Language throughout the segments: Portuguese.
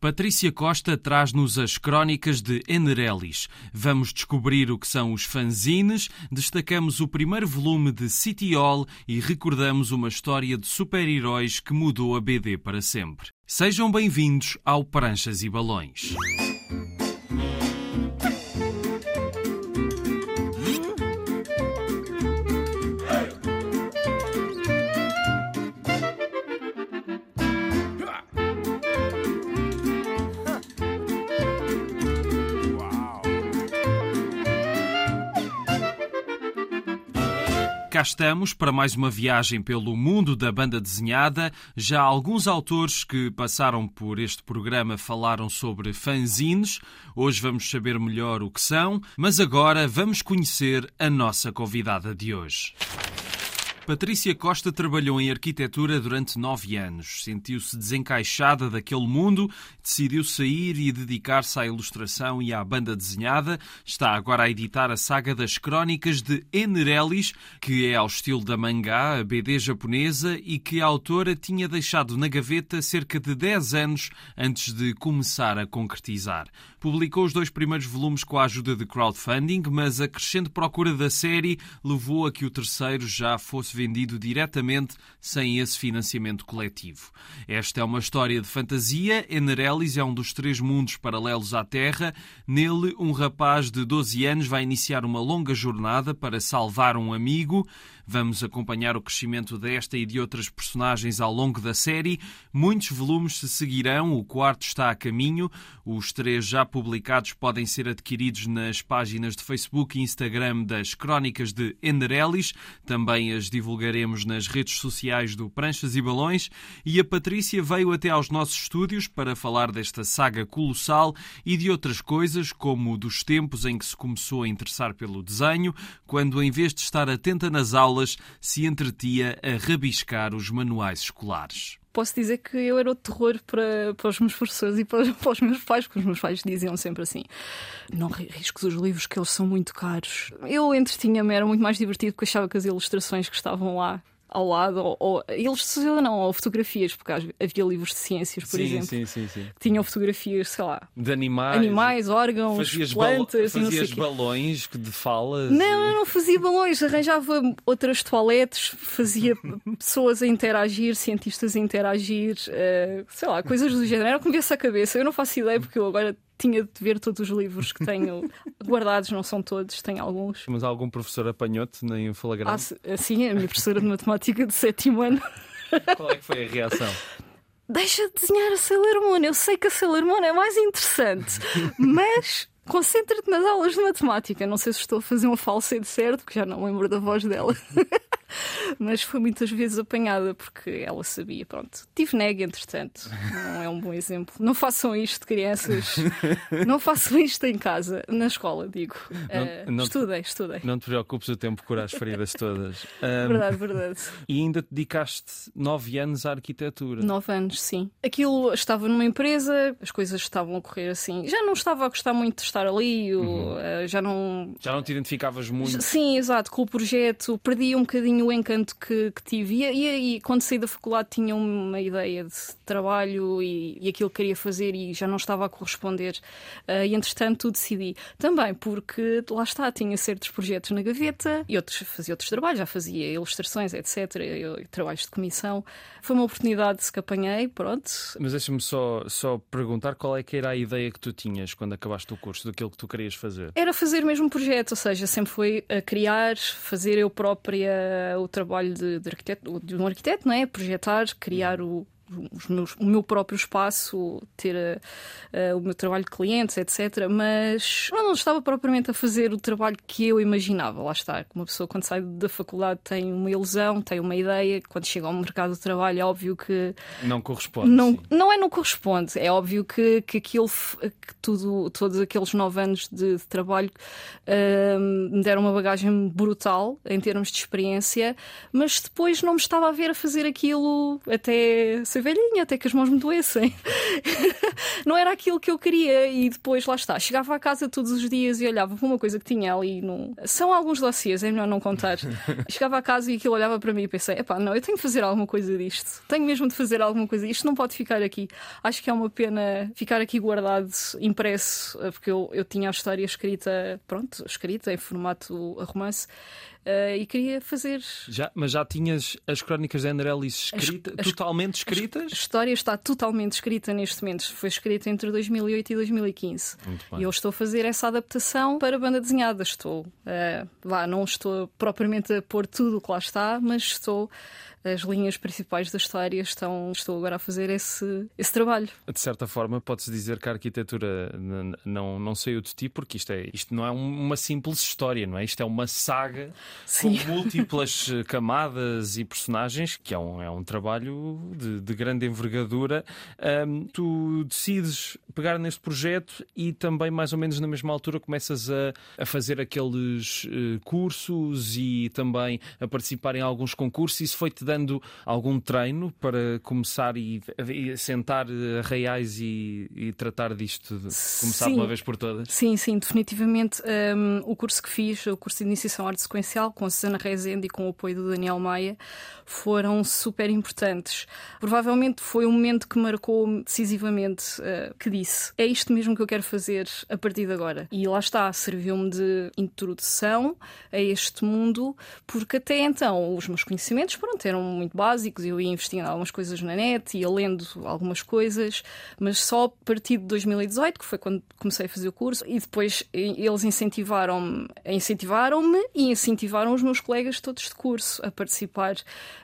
Patrícia Costa traz-nos as crónicas de Enerelis. Vamos descobrir o que são os fanzines, destacamos o primeiro volume de City Hall e recordamos uma história de super-heróis que mudou a BD para sempre. Sejam bem-vindos ao Pranchas e Balões. Cá estamos para mais uma viagem pelo mundo da banda desenhada. Já alguns autores que passaram por este programa falaram sobre fanzines. Hoje vamos saber melhor o que são, mas agora vamos conhecer a nossa convidada de hoje. Patrícia Costa trabalhou em arquitetura durante nove anos. Sentiu-se desencaixada daquele mundo, decidiu sair e dedicar-se à ilustração e à banda desenhada. Está agora a editar a saga das crónicas de Enerelis, que é ao estilo da mangá, a BD japonesa, e que a autora tinha deixado na gaveta cerca de dez anos antes de começar a concretizar. Publicou os dois primeiros volumes com a ajuda de crowdfunding, mas a crescente procura da série levou a que o terceiro já fosse vendido diretamente sem esse financiamento coletivo. Esta é uma história de fantasia. Enerelis é um dos três mundos paralelos à Terra. Nele, um rapaz de 12 anos vai iniciar uma longa jornada para salvar um amigo. Vamos acompanhar o crescimento desta e de outras personagens ao longo da série. Muitos volumes se seguirão, o quarto está a caminho. Os três já publicados podem ser adquiridos nas páginas de Facebook e Instagram das Crónicas de Enderelis. Também as divulgaremos nas redes sociais do Pranchas e Balões. E a Patrícia veio até aos nossos estúdios para falar desta saga colossal e de outras coisas, como dos tempos em que se começou a interessar pelo desenho, quando em vez de estar atenta nas aulas, aulas se entretia a rabiscar os manuais escolares posso dizer que eu era o terror para, para os meus professores e para, para, os meus pais, porque os meus pais diziam sempre assim: não riscos os livros que eles são muito caros. Eu entretinha-me, era muito mais divertido porque achava que as ilustrações que estavam lá ao lado, ou, ou ilustração não, ou fotografias, porque havia livros de ciências, por sim, exemplo, sim, sim, sim. que tinham fotografias, sei lá, de animais, animais órgãos, fazias plantas, balo fazias balões de falas. Não, eu não fazia balões, arranjava outras toaletes, fazia pessoas a interagir, cientistas a interagir, uh, sei lá, coisas do género. Era como viesse a cabeça. Eu não faço ideia porque eu agora tinha de ver todos os livros que tenho guardados, não são todos, tenho alguns. Mas algum professor apanhou-te nem flagrante? Ah, sim, a minha professora de matemática de sétimo ano. Qual é que foi a reação? Deixa de desenhar a Sailor Moon. Eu sei que a Sailor Moon é mais interessante, mas concentra-te nas aulas de matemática. Não sei se estou a fazer uma falsa de certo, porque já não lembro da voz dela. Mas foi muitas vezes apanhada porque ela sabia. Pronto, tive nega, entretanto. Não é um bom exemplo. Não façam isto, crianças. Não façam isto em casa, na escola, digo. Não, uh, não estudem, estudem. Não te preocupes, o tempo cura as feridas todas. Um, verdade, verdade. E ainda te dedicaste nove anos à arquitetura. Nove anos, sim. Aquilo estava numa empresa, as coisas estavam a correr assim. Já não estava a gostar muito de estar ali, uhum. uh, já não. Já não te identificavas muito. Sim, exato, com o projeto. Perdi um bocadinho o encanto que, que tive. E, e, e, quando saí da faculdade tinha uma ideia de trabalho e, e aquilo que queria fazer e já não estava a corresponder. Uh, e entretanto decidi. Também porque lá está, tinha certos projetos na gaveta e outros fazia outros trabalhos, já fazia ilustrações, etc. Eu, trabalhos de comissão. Foi uma oportunidade que apanhei, pronto. Mas deixa-me só, só perguntar qual é que era a ideia que tu tinhas quando acabaste o curso, daquilo que tu querias fazer. Era fazer o mesmo projeto, ou seja, sempre foi a criar, fazer eu própria o trabalho de, de, arquiteto, de um arquiteto, não é? Projetar, criar o, meus, o meu próprio espaço, ter uh, o meu trabalho de clientes, etc. Mas não estava propriamente a fazer o trabalho que eu imaginava. Lá está. Uma pessoa, quando sai da faculdade, tem uma ilusão, tem uma ideia. Quando chega ao mercado de trabalho, é óbvio que. Não corresponde. Não, não é não corresponde. É óbvio que, que aquilo, que tudo, todos aqueles nove anos de, de trabalho uh, me deram uma bagagem brutal em termos de experiência, mas depois não me estava a ver a fazer aquilo até ser velhinha, até que as mãos me doessem. não era aquilo que eu queria. E depois, lá está, chegava a casa todos os dias e olhava para uma coisa que tinha ali. No... São alguns dossiês, é melhor não contar. chegava a casa e aquilo olhava para mim e pensei: epá, não, eu tenho que fazer alguma coisa disto. Tenho mesmo de fazer alguma coisa. Isto não pode ficar aqui. Acho que é uma pena ficar aqui guardado, impresso, porque eu, eu tinha a história escrita, pronto, escrita em formato romance. Uh, e queria fazer. Já, mas já tinhas as crónicas de Andrelis escrita, as, totalmente escritas? A história está totalmente escrita neste momento. Foi escrita entre 2008 e 2015. E eu estou a fazer essa adaptação para a banda desenhada. Estou, uh, vá, não estou propriamente a pôr tudo o que lá está, mas estou as linhas principais da história estão, estou agora a fazer esse, esse trabalho. De certa forma, pode-se dizer que a arquitetura não, não saiu de ti, porque isto, é, isto não é uma simples história, não é? Isto é uma saga Sim. com múltiplas camadas e personagens, que é um, é um trabalho de, de grande envergadura. Um, tu decides pegar neste projeto e também, mais ou menos na mesma altura, começas a, a fazer aqueles uh, cursos e também a participar em alguns concursos. Isso foi-te dando algum treino para começar e, e sentar reais e, e, tratar disto de começar sim, de uma vez por todas? Sim, sim, definitivamente. Um, o curso que fiz, o curso de iniciação arte sequencial, com a Susana Rezende e com o apoio do Daniel Maia, foram super importantes. Provavelmente foi um momento que marcou decisivamente uh, que disse: é isto mesmo que eu quero fazer a partir de agora. E lá está, serviu-me de introdução a este mundo, porque até então os meus conhecimentos pronto, eram eram muito básicos, eu ia investigando algumas coisas na net, ia lendo algumas coisas, mas só a partir de 2018, que foi quando comecei a fazer o curso, e depois eles incentivaram-me incentivaram e incentivaram os meus colegas todos de curso a participar.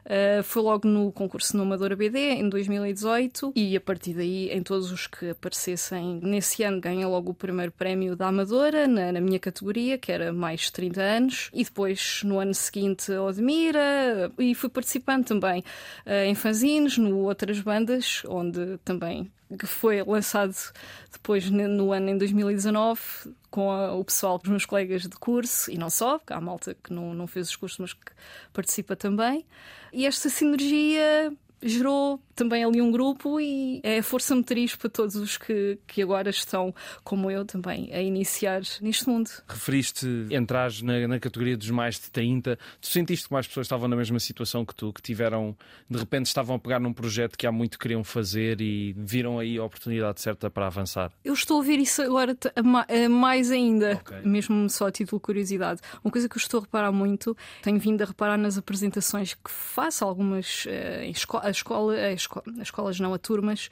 Uh, foi logo no concurso no Amadora BD, em 2018, e a partir daí, em todos os que aparecessem nesse ano, ganhei logo o primeiro prémio da Amadora, na, na minha categoria, que era mais de 30 anos, e depois no ano seguinte, Odmira, e fui participar participando também uh, em fanzines, no outras bandas, onde também que foi lançado depois no ano em 2019 com a, o pessoal, os meus colegas de curso e não só, porque há malta que não, não fez os cursos, mas que participa também. E esta sinergia gerou também ali um grupo e é a força motriz para todos os que, que agora estão, como eu também, a iniciar neste mundo. Referiste entrar na, na categoria dos mais de 30. Tu sentiste que mais pessoas estavam na mesma situação que tu, que tiveram, de repente estavam a pegar num projeto que há muito queriam fazer e viram aí a oportunidade certa para avançar? Eu estou a ouvir isso agora mais ainda, okay. mesmo só a título de curiosidade. Uma coisa que eu estou a reparar muito, tenho vindo a reparar nas apresentações que faço, algumas uh, em escola, a escola, a esco as escolas não, a turmas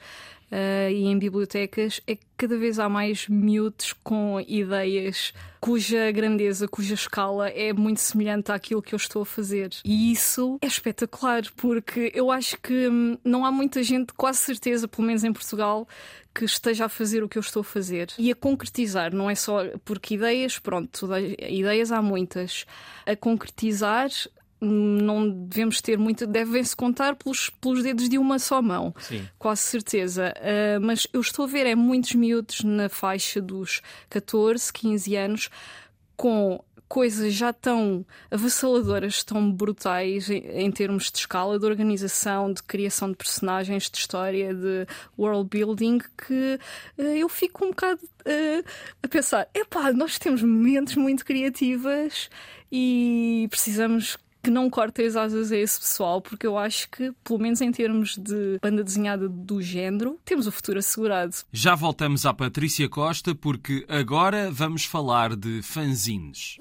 uh, e em bibliotecas, é que cada vez há mais miúdos com ideias cuja grandeza, cuja escala é muito semelhante àquilo que eu estou a fazer. E isso é espetacular, porque eu acho que hum, não há muita gente, quase certeza, pelo menos em Portugal, que esteja a fazer o que eu estou a fazer e a concretizar, não é só porque ideias, pronto, ideias há muitas, a concretizar não devemos ter muito, devem-se contar pelos, pelos dedos de uma só mão, Sim. quase certeza. Uh, mas eu estou a ver é muitos miúdos na faixa dos 14, 15 anos com coisas já tão avassaladoras, tão brutais em, em, termos de escala, de organização, de criação de personagens, de história, de world building, que uh, eu fico um bocado uh, a pensar: epá, nós temos mentes muito criativas e precisamos que não corte as asas a esse pessoal, porque eu acho que, pelo menos em termos de banda desenhada do género, temos o futuro assegurado. Já voltamos à Patrícia Costa, porque agora vamos falar de fanzines.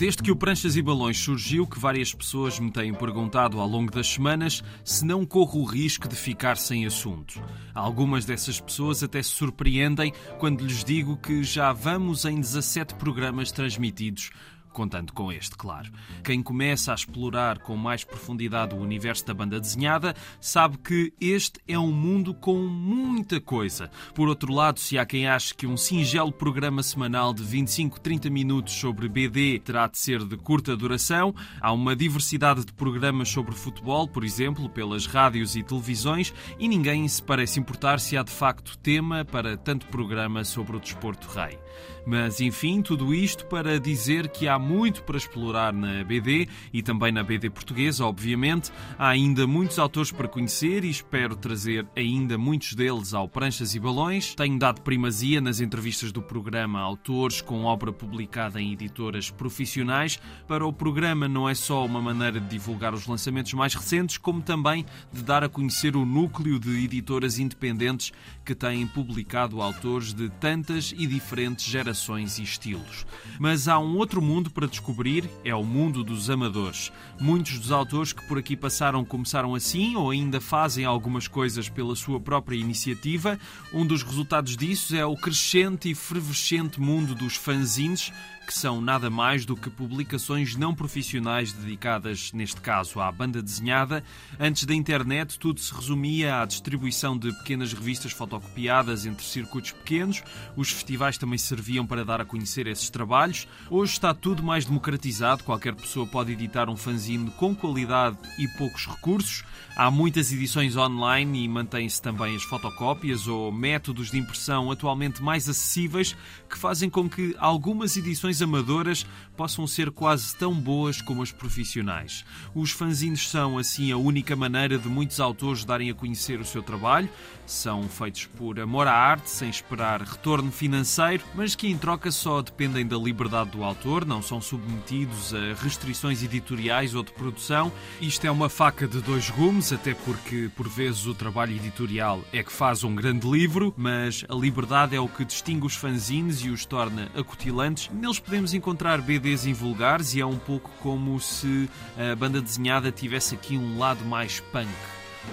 Desde que o Pranchas e Balões surgiu, que várias pessoas me têm perguntado ao longo das semanas se não corro o risco de ficar sem assunto. Algumas dessas pessoas até se surpreendem quando lhes digo que já vamos em 17 programas transmitidos contando com este, claro. Quem começa a explorar com mais profundidade o universo da banda desenhada sabe que este é um mundo com muita coisa. Por outro lado, se há quem ache que um singelo programa semanal de 25, 30 minutos sobre BD terá de ser de curta duração, há uma diversidade de programas sobre futebol, por exemplo, pelas rádios e televisões, e ninguém se parece importar se há de facto tema para tanto programa sobre o desporto rei. Mas enfim, tudo isto para dizer que há muito para explorar na BD e também na BD portuguesa, obviamente. Há ainda muitos autores para conhecer e espero trazer ainda muitos deles ao Pranchas e Balões. Tenho dado primazia nas entrevistas do programa a autores com obra publicada em editoras profissionais. Para o programa não é só uma maneira de divulgar os lançamentos mais recentes, como também de dar a conhecer o núcleo de editoras independentes que têm publicado autores de tantas e diferentes gerações e estilos. Mas há um outro mundo para descobrir, é o mundo dos amadores. Muitos dos autores que por aqui passaram começaram assim ou ainda fazem algumas coisas pela sua própria iniciativa. Um dos resultados disso é o crescente e fervescente mundo dos fanzines, que são nada mais do que publicações não profissionais dedicadas, neste caso, à banda desenhada. Antes da internet, tudo se resumia à distribuição de pequenas revistas fotocopiadas entre circuitos pequenos. Os festivais também serviam para dar a conhecer esses trabalhos. Hoje está tudo mais democratizado, qualquer pessoa pode editar um fanzine com qualidade e poucos recursos. Há muitas edições online e mantêm-se também as fotocópias ou métodos de impressão atualmente mais acessíveis que fazem com que algumas edições amadoras possam ser quase tão boas como as profissionais. Os fanzines são, assim, a única maneira de muitos autores darem a conhecer o seu trabalho. São feitos por amor à arte, sem esperar retorno financeiro, mas que em troca só dependem da liberdade do autor, não são submetidos a restrições editoriais ou de produção. Isto é uma faca de dois gumes, até porque por vezes o trabalho editorial é que faz um grande livro, mas a liberdade é o que distingue os fanzines e os torna acutilantes. Neles podemos encontrar BDs invulgares e é um pouco como se a banda desenhada tivesse aqui um lado mais punk.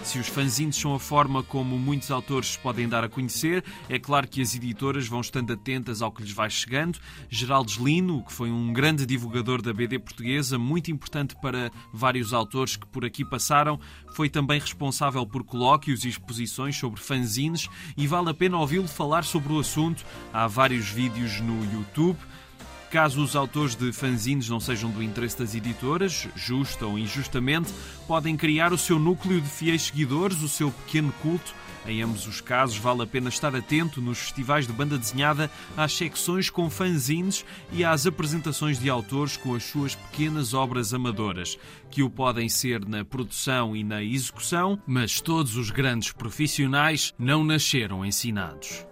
Se os fanzines são a forma como muitos autores podem dar a conhecer, é claro que as editoras vão estando atentas ao que lhes vai chegando. Geraldo Lino, que foi um grande divulgador da BD portuguesa, muito importante para vários autores que por aqui passaram, foi também responsável por colóquios e exposições sobre fanzines e vale a pena ouvi-lo falar sobre o assunto. Há vários vídeos no YouTube. Caso os autores de fanzines não sejam do interesse das editoras, justa ou injustamente, podem criar o seu núcleo de fiéis seguidores, o seu pequeno culto. Em ambos os casos, vale a pena estar atento nos festivais de banda desenhada às secções com fanzines e às apresentações de autores com as suas pequenas obras amadoras, que o podem ser na produção e na execução, mas todos os grandes profissionais não nasceram ensinados.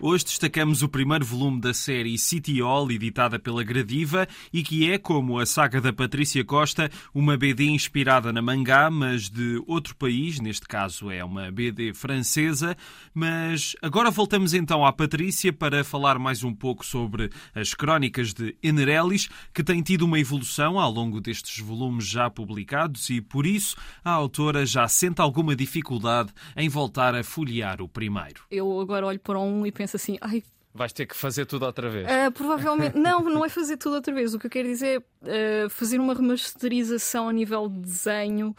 Hoje destacamos o primeiro volume da série City Hall, editada pela Gradiva, e que é, como a saga da Patrícia Costa, uma BD inspirada na mangá, mas de outro país, neste caso é uma BD francesa. Mas agora voltamos então à Patrícia para falar mais um pouco sobre as crónicas de Enerelis, que tem tido uma evolução ao longo destes volumes já publicados e, por isso, a autora já sente alguma dificuldade em voltar a folhear o primeiro. Eu agora olho para um e penso assim, ai, Vais ter que fazer tudo outra vez. Uh, provavelmente. não, não é fazer tudo outra vez. O que eu quero dizer é uh, fazer uma remasterização a nível de desenho,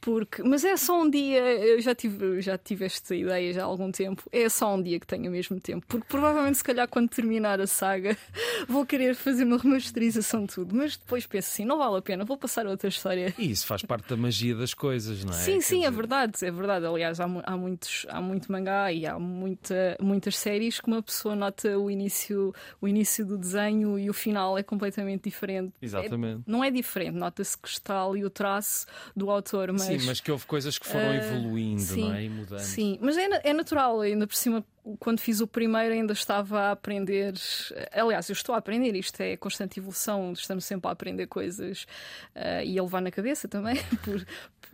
porque, mas é só um dia, eu já tive, já tive esta ideia já há algum tempo. É só um dia que tenho ao mesmo tempo, porque provavelmente, se calhar, quando terminar a saga, vou querer fazer uma remasterização de tudo. Mas depois penso assim: não vale a pena, vou passar a outra história. E isso faz parte da magia das coisas, não é? Sim, sim, é verdade, é verdade. Aliás, há, há, muitos, há muito mangá e há muita, muitas séries que uma pessoa nota o início, o início do desenho e o final é completamente diferente. Exatamente. É, não é diferente, nota-se que está ali o traço do autor, mas Sim, mas que houve coisas que foram uh, evoluindo, sim, não é? E mudando. Sim, mas é, é natural, ainda por cima quando fiz o primeiro ainda estava a aprender. Aliás, eu estou a aprender, isto é constante evolução, estamos sempre a aprender coisas uh, e a levar na cabeça também. Por,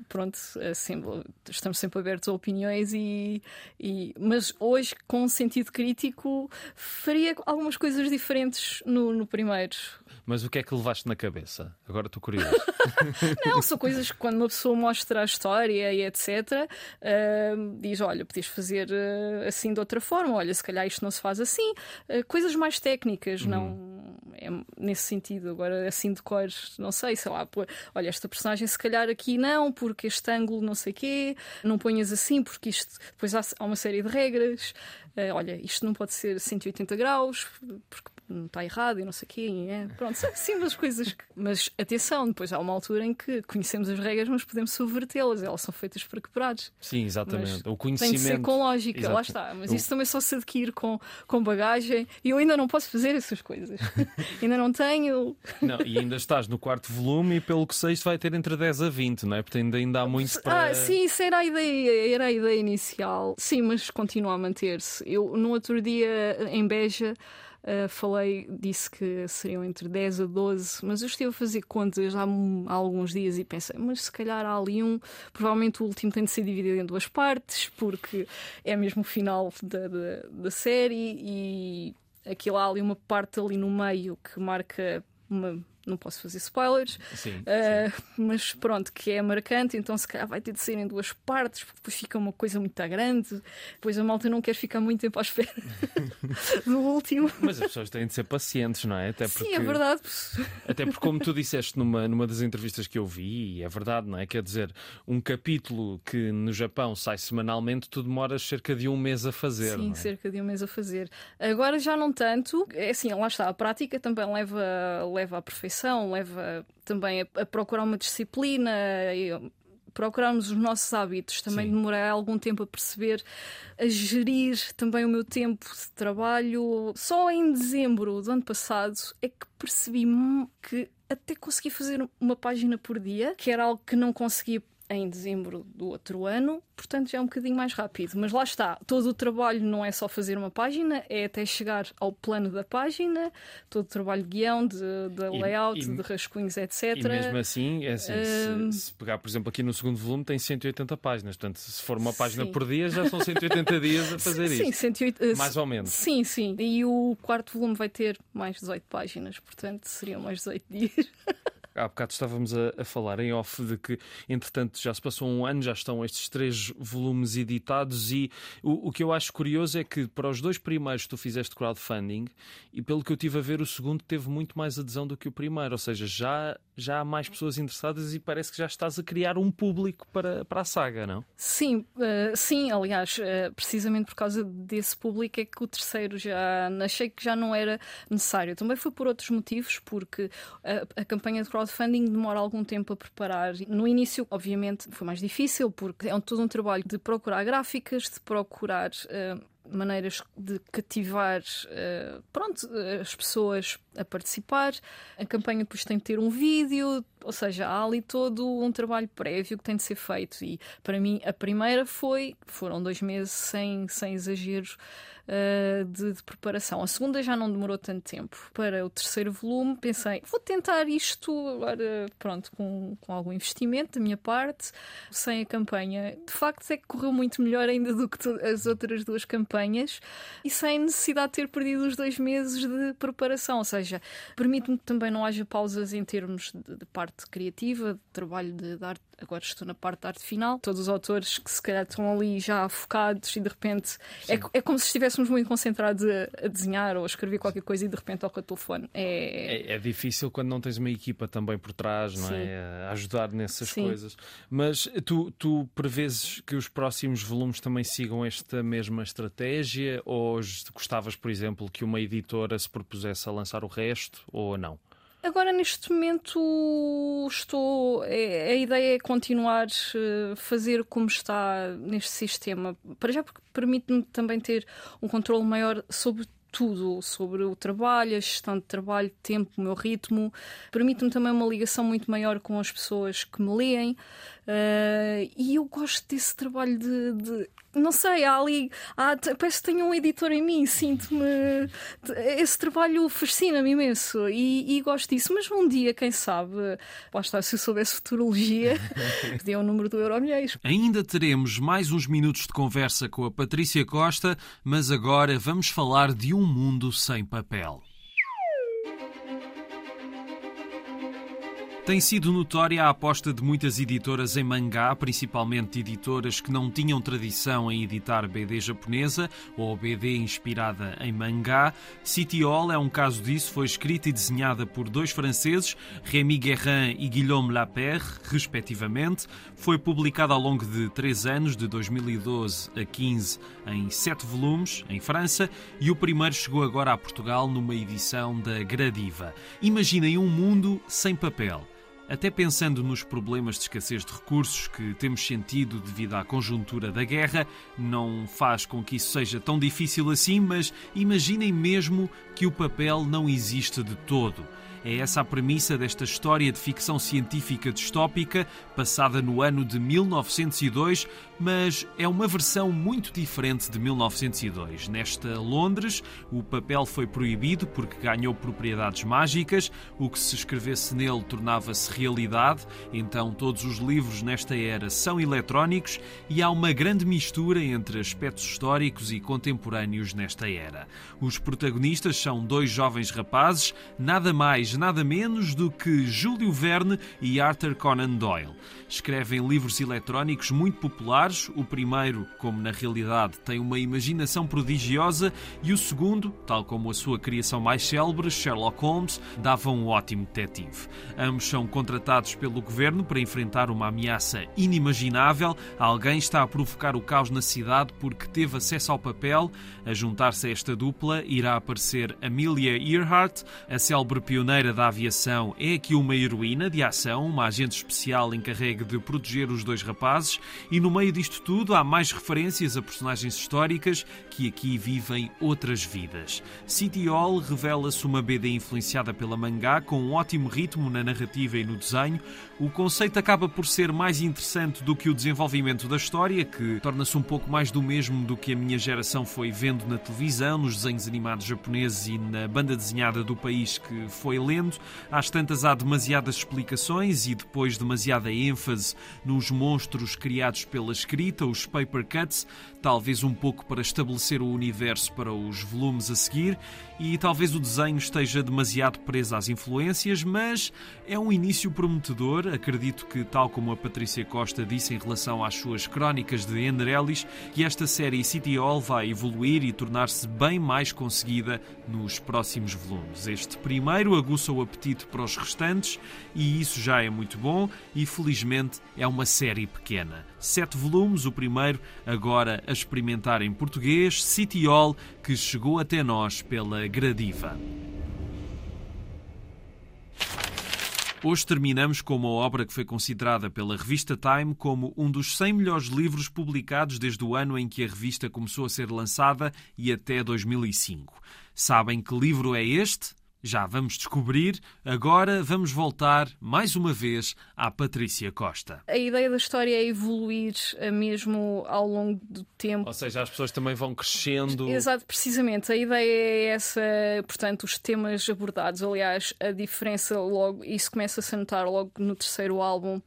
pronto, assim, estamos sempre abertos a opiniões e, e, Mas hoje, com um sentido crítico, faria algumas coisas diferentes no, no primeiro. Mas o que é que levaste na cabeça? Agora estou curioso. Não, são coisas que quando uma pessoa mostra a história e etc., uh, diz: olha, podias fazer uh, assim de outra forma, olha, se calhar isto não se faz assim. Uh, coisas mais técnicas, uhum. não é nesse sentido. Agora, assim de cores, não sei, sei lá, olha, esta personagem se calhar aqui não, porque este ângulo não sei quê, não ponhas assim, porque isto depois há, uma série de regras. olha, isto não pode ser 180 graus, porque não está errado e não sei o quê. É, pronto, são as coisas. Que... Mas atenção, depois há uma altura em que conhecemos as regras, mas podemos subvertê-las. Elas são feitas para quebrados. Sim, exatamente. Mas o conhecimento. Tem de ser com lógica, Exato. lá está. Mas isso também só se adquire com, com bagagem e eu ainda não posso fazer essas coisas. ainda não tenho. Não, e ainda estás no quarto volume e pelo que sei, isto vai ter entre 10 a 20, não é? Porque ainda, ainda há muito para. Ah, sim, isso era a ideia, era a ideia inicial. Sim, mas continua a manter-se. Eu, no outro dia, em Beja, Uh, falei, disse que seriam entre 10 a 12, mas eu estive a fazer contas há, há, alguns dias e pensei, mas se calhar há ali um. Provavelmente o último tem de ser dividido em duas partes, porque é mesmo o final da, da, da série e aquilo há ali uma parte ali no meio que marca uma não posso fazer spoilers, sim, uh, sim. mas pronto, que é marcante, então se calhar vai ter de ser em duas partes, porque depois fica uma coisa muito grande, depois a malta não quer ficar muito tempo à espera do último. Mas as pessoas têm de ser pacientes, não é? Até porque, sim, é verdade. Até porque, como tu disseste numa, numa das entrevistas que eu vi, e é verdade, não é? Quer dizer, um capítulo que no Japão sai semanalmente, tu demoras cerca de um mês a fazer. Sim, é? cerca de um mês a fazer. Agora já não tanto, é assim, lá está, a prática também leva, leva à perfeição leva também a, a procurar uma disciplina, procurarmos os nossos hábitos. Também Sim. demorei algum tempo a perceber, a gerir também o meu tempo de trabalho. Só em dezembro do ano passado é que percebi que até consegui fazer uma página por dia, que era algo que não conseguia em dezembro do outro ano, portanto já é um bocadinho mais rápido. Mas lá está, todo o trabalho não é só fazer uma página, é até chegar ao plano da página, todo o trabalho de guião, de, de layout, e, de rascunhos, etc. E mesmo assim, é assim um... se, se, pegar, por exemplo, aqui no segundo volume tem 180 páginas, portanto, se for uma página sim. por dia, já são 180 dias a fazer sim, isso. 180, mais ou menos. Sim, sim. E o quarto volume vai ter mais 18 páginas, portanto, seriam mais 18 dias. há bocado estávamos a, a, falar em off de que, entretanto, já se passou um ano, já estão estes três volumes editados e o, o que eu acho curioso é que para os dois primeiros tu fizeste crowdfunding e pelo que eu tive a ver, o segundo teve muito mais adesão do que o primeiro, ou seja, já, já há mais pessoas interessadas e parece que já estás a criar um público para, para a saga, não? Sim, uh, sim, aliás, uh, precisamente por causa desse público é que o terceiro já achei que já não era necessário. Também foi por outros motivos, porque a, a campanha de crowdfunding crowdfunding demora algum tempo a preparar. No início, obviamente, foi mais difícil, porque é todo um trabalho de procurar gráficas, de procurar. Uh, maneiras de cativar uh, pronto, as pessoas a participar. A campanha depois tem de ter um vídeo, ou seja, há ali todo um trabalho prévio que tem de ser feito. E para mim, a primeira foi, foram dois meses sem, sem exageros uh, de, de, preparação. A segunda já não demorou tanto tempo. Para o terceiro volume, pensei, vou tentar isto agora, pronto, com, com algum investimento da minha parte, sem a campanha. De facto, é que correu muito melhor ainda do que as outras duas campanhas e sem necessidade de ter perdido os dois meses de preparação. Ou seja, permite-me que também não haja pausas em termos de, de parte criativa, de trabalho de, de arte agora estou na parte da arte final. Todos os autores que se calhar estão ali já focados e de repente é, é, como se estivéssemos muito concentrados a, a, desenhar ou a escrever qualquer coisa e de repente toca o telefone. É... é... É, difícil quando não tens uma equipa também por trás, não? Sim. é? A ajudar nessas Sim. coisas. Mas tu, tu prevês que os próximos volumes também sigam esta mesma estratégia ou gostavas, por exemplo, que uma editora se propusesse a lançar o resto ou não? Agora, neste momento, estou. É, a ideia é continuar a eh, fazer como está neste sistema. Para já, porque permite-me também ter um controle maior sobre tudo sobre o trabalho, a gestão de trabalho, tempo, o meu ritmo. Permite-me também uma ligação muito maior com as pessoas que me leem. Uh, e eu gosto desse trabalho de, de não sei, há ali. Há, parece que tenho um editor em mim, sinto-me. Esse trabalho fascina-me imenso e, e, gosto disso. Mas um dia, quem sabe, lá está, se eu soubesse futurologia, pedia o número do Euromilhões. Ainda teremos mais uns minutos de conversa com a Patrícia Costa, mas agora vamos falar de um mundo sem papel. Tem sido notória a aposta de muitas editoras em mangá, principalmente editoras que não tinham tradição em editar BD japonesa ou BD inspirada em mangá. City Hall é um caso disso, foi escrita e desenhada por dois franceses, Rémi Guerrin e Guillaume Lapère, respectivamente. Foi publicada ao longo de três anos, de 2012 a 15, em sete volumes, em França, e o primeiro chegou agora a Portugal numa edição da Gradiva. Imaginem um mundo sem papel. Até pensando nos problemas de escassez de recursos que temos sentido devido à conjuntura da guerra, não faz com que isso seja tão difícil assim, mas imaginem mesmo que o papel não existe de todo. É essa a premissa desta história de ficção científica distópica, passada no ano de 1902, mas é uma versão muito diferente de 1902. Nesta Londres, o papel foi proibido porque ganhou propriedades mágicas, o que se escrevesse nele tornava-se realidade, então todos os livros nesta era são eletrónicos e há uma grande mistura entre aspectos históricos e contemporâneos nesta era. Os protagonistas são dois jovens rapazes, nada mais nada menos do que Júlio Verne e Arthur Conan Doyle. Escrevem livros eletrónicos muito populares. O primeiro, como na realidade tem uma imaginação prodigiosa, e o segundo, tal como a sua criação mais célebre, Sherlock Holmes, dava um ótimo detetive. Ambos são contratados pelo governo para enfrentar uma ameaça inimaginável. Alguém está a provocar o caos na cidade porque teve acesso ao papel. A juntar-se a esta dupla irá aparecer Amelia Earhart, a célebre pioneira da aviação é aqui uma heroína de ação, uma agente especial encarregue de proteger os dois rapazes, e no meio disto tudo há mais referências a personagens históricas que aqui vivem outras vidas. City Hall revela-se uma BD influenciada pela mangá, com um ótimo ritmo na narrativa e no desenho. O conceito acaba por ser mais interessante do que o desenvolvimento da história, que torna-se um pouco mais do mesmo do que a minha geração foi vendo na televisão, nos desenhos animados japoneses e na banda desenhada do país que foi lendo. Às tantas há demasiadas explicações e depois demasiada ênfase nos monstros criados pela escrita, os paper cuts, talvez um pouco para estabelecer o universo para os volumes a seguir, e talvez o desenho esteja demasiado preso às influências, mas é um início prometedor. Acredito que, tal como a Patrícia Costa disse em relação às suas crónicas de Ender Ellis, que esta série City Hall vai evoluir e tornar-se bem mais conseguida nos próximos volumes. Este primeiro aguça aguça o apetite para os restantes e isso já é muito bom e felizmente é uma série pequena. Sete volumes, o primeiro agora a experimentar em português, City Hall, que chegou até nós pela Gradiva. Hoje terminamos com uma obra que foi considerada pela revista Time como um dos 100 melhores livros publicados desde o ano em que a revista começou a ser lançada e até 2005. Sabem que livro é este? Já vamos descobrir. Agora vamos voltar mais uma vez à Patrícia Costa. A ideia da história é evoluir eh, mesmo ao longo do tempo. Ou seja, as pessoas também vão crescendo. Exato, precisamente. A ideia é essa, portanto, os temas abordados. Aliás, a diferença logo, isso começa-se a notar logo no terceiro álbum.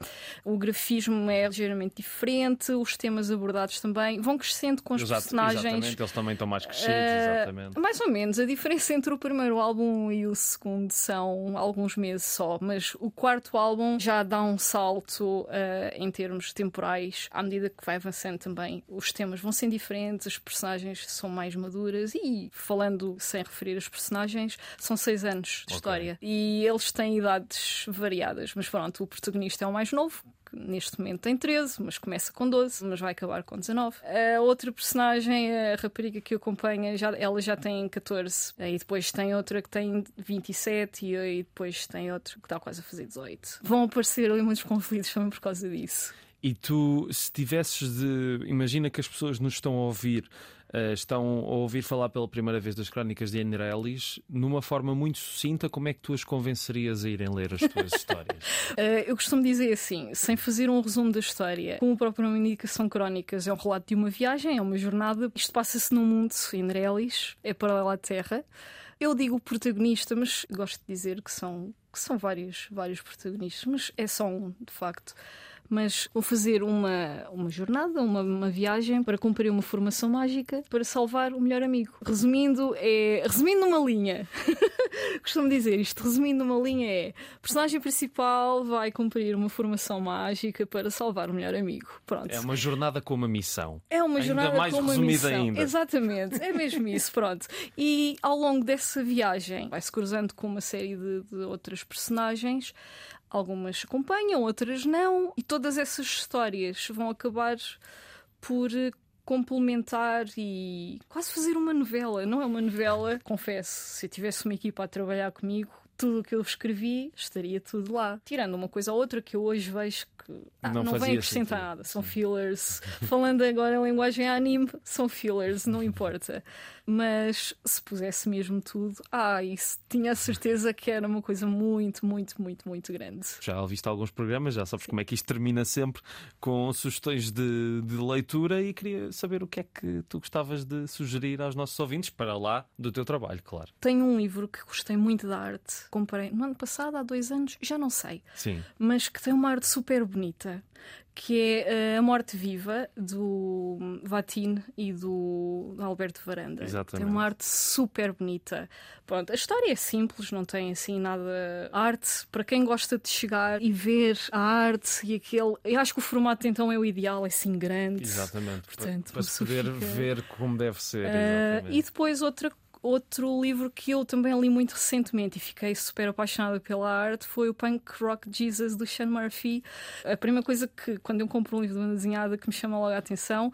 O grafismo é ligeiramente diferente, os temas abordados também vão crescendo com os Exato, personagens. Exatamente, eles também estão mais crescidos, uh, exatamente. Mais ou menos. A diferença entre o primeiro álbum e o segundo são alguns meses só, mas o quarto álbum já dá um salto uh, em termos temporais à medida que vai avançando também. Os temas vão sendo diferentes, as personagens são mais maduras e, falando sem referir os personagens, são seis anos de okay. história e eles têm idades variadas, mas pronto, o protagonista é o mais novo, neste momento tem 13, mas começa com 12, mas vai acabar com 19. A outra personagem, a rapariga que o acompanha, já, ela já tem 14. E depois tem outra que tem 27 e, e depois tem outra que está quase a fazer 18. Vão aparecer ali muitos conflitos também por causa disso. E tu, se tivesses de. Imagina que as pessoas nos estão a ouvir uh, estão a ouvir falar pela primeira vez das crónicas de Anne Ellis, numa forma muito sucinta, como é que tu as convencerias a irem ler as tuas histórias? Uh, eu costumo dizer assim, sem fazer um resumo da história, como a própria indicação crónicas é um relato de uma viagem, é uma jornada. Isto passa-se num mundo, Anne Ellis, é paralelo à Terra. Eu digo protagonista, mas gosto de dizer que são, que são vários, vários protagonistas, mas é só um, de facto mas vou fazer uma, uma jornada, uma, uma viagem para cumprir uma formação mágica para salvar o melhor amigo. Resumindo, é. Resumindo numa linha. Costumo dizer isto, resumindo numa linha é personagem principal vai cumprir uma formação mágica para salvar o melhor amigo. Pronto. É uma jornada com uma missão. É uma ainda jornada mais com uma resumida missão. ainda. Exatamente, é mesmo isso, pronto. E ao longo dessa viagem vai-se cruzando com uma série de, de outras personagens. Algumas acompanham, outras não, e todas essas histórias vão acabar por eh, complementar e quase fazer uma novela. Não é uma novela, confesso, se eu tivesse uma equipa a trabalhar comigo, tudo o que eu escrevi estaria tudo lá. Tirando uma coisa ou outra que eu hoje vejo que ah, Não não, vem acrescentar nada, são fillers. Falando agora em linguagem anime, são fillers, não importa. Mas se pusesse mesmo tudo, ah, isso tinha a certeza que era uma coisa muito, muito, muito, muito grande. Já ouviste alguns programas, já sabes como é que isto termina sempre com sugestões de, de leitura e queria saber o que é que tu gostavas de sugerir aos nossos ouvintes para lá do teu trabalho, claro. Tenho um livro que gostei muito da arte. Comprei no ano passado, há dois anos, já não sei. Sim. mas que tem uma arte super bonita, que é eh, A Morte Viva, do Vatin e do Alberto Varanda. Exatamente. Tem uma arte super bonita. Pronto, a história é simples, não tem assim nada. A arte, para quem gosta de chegar e ver a arte e aquele. Eu acho que o formato então é o ideal, é assim grande. Exatamente. Portanto, para, para se poder fica- ver como deve ser. Exatamente. e depois outra, outro livro que eu também li muito recentemente e fiquei super apaixonada pela arte foi o Punk Rock Jesus do Sean Murphy. A primeira coisa que, quando eu compro um livro de uma desenhada que me chama logo a atenção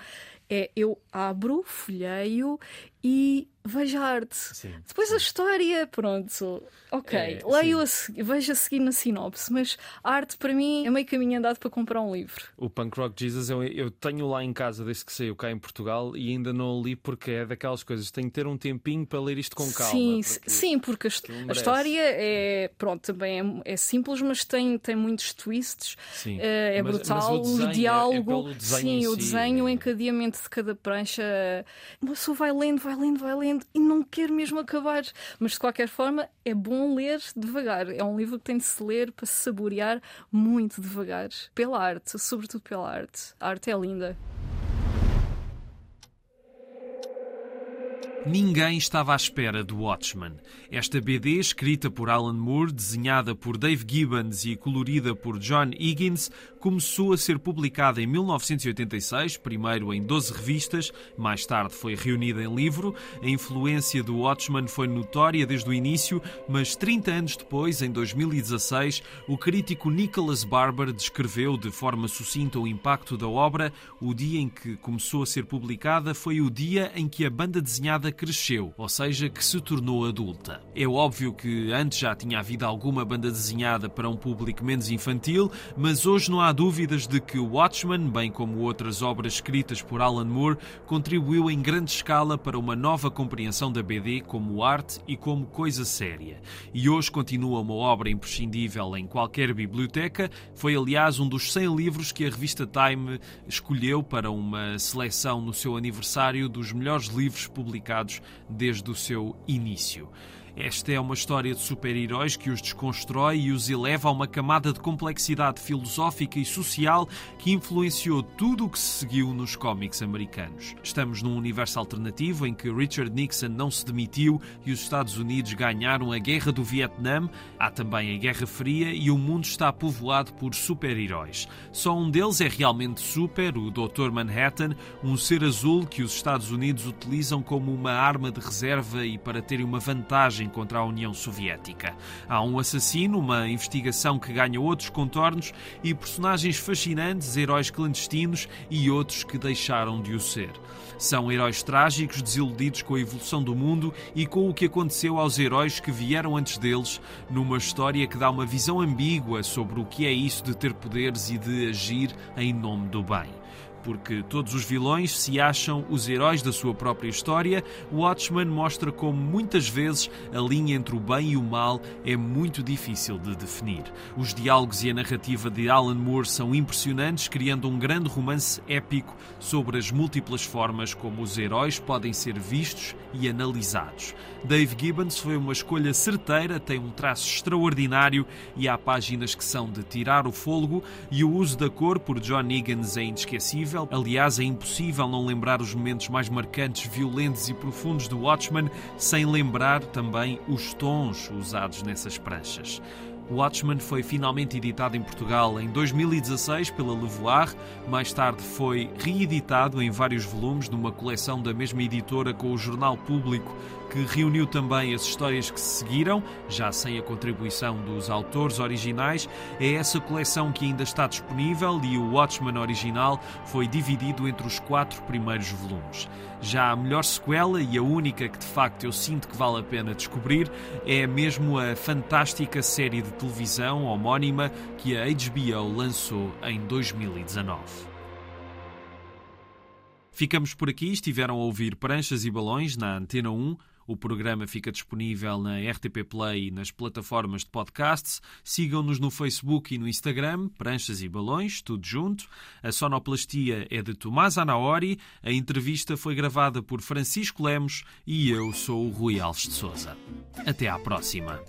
é eu abro, folheio e vejo a arte. Sim, Depois a história, pronto, ok, É, leio a vejo a seguir na sinopse, mas a arte para mim é meio caminho andado para comprar um livro. O Punk Rock Jesus eu, eu tenho lá em casa desde que saiu cá em Portugal e ainda não o li porque é daquelas coisas. Tenho que ter um tempinho para ler isto com calma. Sim, porque- sim, porque a, a história é, pronto, também é, é simples, mas tem, tem muitos twists. Sim. eh, É, Mas- brutal, mas o é- o é diálogo, pelo desenho sim, o si, desenho, o é- de cada prancha. Uma pessoa vai lendo, vai lendo, vai lendo e não quer mesmo acabar. Mas de qualquer forma, é bom ler devagar. É um livro que tem de se ler para se saborear muito devagar. Pela arte, sobretudo pela arte. A arte é linda. Ninguém estava à espera do Watchmen. Esta BD, escrita por Alan Moore, desenhada por Dave Gibbons e colorida por John Higgins, começou a ser publicada em 1986, primeiro em 12 revistas, mais tarde foi reunida em livro. A influência do Watchmen foi notória desde o início, mas 30 anos depois, em 2016, o crítico Nicholas Barber descreveu de forma sucinta o impacto da obra. O dia em que começou a ser publicada foi o dia em que a banda desenhada cresceu, ou seja, que se tornou adulta. É óbvio que antes já tinha havido alguma banda desenhada para um público menos infantil, mas hoje não há dúvidas de que Watchmen, bem como outras obras escritas por Alan Moore, contribuiu em grande escala para uma nova compreensão da BD como arte e como coisa séria. E hoje continua uma obra imprescindível em qualquer biblioteca. Foi, aliás, um dos 100 livros que a revista Time escolheu para uma seleção no seu aniversário dos melhores livros publicados desde o seu início. Esta é uma história de super-heróis que os desconstrói e os eleva a uma camada de complexidade filosófica e social que influenciou tudo o que se seguiu nos cómics americanos. Estamos num universo alternativo em que Richard Nixon não se demitiu e os Estados Unidos ganharam a Guerra do Vietnã, há também a Guerra Fria e o mundo está povoado por super-heróis. Só um deles é realmente super, o Dr. Manhattan, um ser azul que os Estados Unidos utilizam como uma arma de reserva e para terem uma vantagem contra a União Soviética. Há um assassino, uma investigação que ganha outros contornos e personagens fascinantes, heróis clandestinos e outros que deixaram de o ser. São heróis trágicos, desiludidos com a evolução do mundo e com o que aconteceu aos heróis que vieram antes deles, numa história que dá uma visão ambígua sobre o que é isso de ter poderes e de agir em nome do bem. Porque todos os vilões se acham os heróis da sua própria história, Watchmen mostra como muitas vezes a linha entre o bem e o mal é muito difícil de definir. Os diálogos e a narrativa de Alan Moore são impressionantes, criando um grande romance épico sobre as múltiplas formas como os heróis podem ser vistos e analisados. Dave Gibbons foi uma escolha certeira, tem um traço extraordinário e há páginas que são de tirar o fôlego e o uso da cor por John Higgins é inesquecível. Aliás, é impossível não lembrar os momentos mais marcantes, violentos e profundos do Watchmen sem lembrar também os tons usados nessas pranchas. Watchmen foi finalmente editado em Portugal em 2016 pela Levoar, mais tarde foi reeditado em vários volumes numa coleção da mesma editora com o Jornal Público que reuniu também as histórias que se seguiram, já sem a contribuição dos autores originais. É essa coleção que ainda está disponível e o Watchmen original foi dividido entre os quatro primeiros volumes. Já a melhor sequela e a única que de facto eu sinto que vale a pena descobrir é mesmo a fantástica série de televisão homónima que a HBO lançou em 2019. Ficamos por aqui. Estiveram a ouvir Pranchas e Balões na Antena 1. O programa fica disponível na RTP Play e nas plataformas de podcasts. Sigam-nos no Facebook e no Instagram, Pranchas e Balões, tudo junto. A sonoplastia é de Tomás Anaori. A entrevista foi gravada por Francisco Lemos e eu sou o Rui Alves de Souza. Até à próxima.